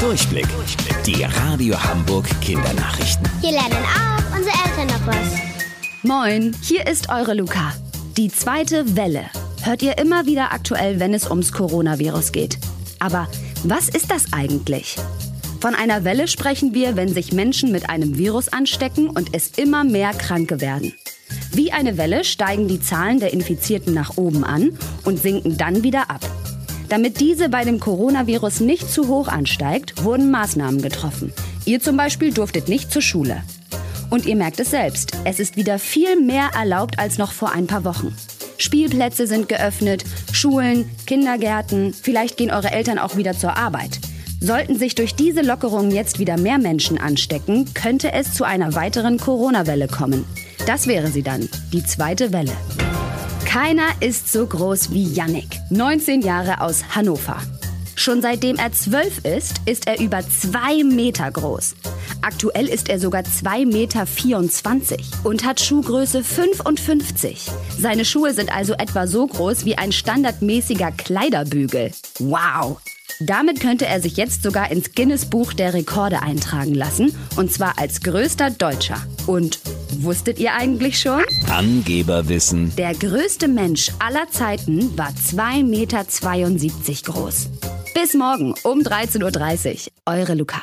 Durchblick. Die Radio Hamburg Kindernachrichten. Hier lernen auch unsere Eltern noch was. Moin, hier ist eure Luca. Die zweite Welle hört ihr immer wieder aktuell, wenn es ums Coronavirus geht. Aber was ist das eigentlich? Von einer Welle sprechen wir, wenn sich Menschen mit einem Virus anstecken und es immer mehr Kranke werden. Wie eine Welle steigen die Zahlen der Infizierten nach oben an und sinken dann wieder ab. Damit diese bei dem Coronavirus nicht zu hoch ansteigt, wurden Maßnahmen getroffen. Ihr zum Beispiel durftet nicht zur Schule. Und ihr merkt es selbst, es ist wieder viel mehr erlaubt als noch vor ein paar Wochen. Spielplätze sind geöffnet, Schulen, Kindergärten, vielleicht gehen eure Eltern auch wieder zur Arbeit. Sollten sich durch diese Lockerungen jetzt wieder mehr Menschen anstecken, könnte es zu einer weiteren Corona-Welle kommen. Das wäre sie dann, die zweite Welle. Keiner ist so groß wie Yannick, 19 Jahre aus Hannover. Schon seitdem er zwölf ist, ist er über zwei Meter groß. Aktuell ist er sogar 2,24 Meter und hat Schuhgröße 55. Seine Schuhe sind also etwa so groß wie ein standardmäßiger Kleiderbügel. Wow! Damit könnte er sich jetzt sogar ins Guinness Buch der Rekorde eintragen lassen, und zwar als größter Deutscher. Und wusstet ihr eigentlich schon? Angeberwissen. Der größte Mensch aller Zeiten war 2,72 Meter groß. Bis morgen um 13.30 Uhr. Eure Luca.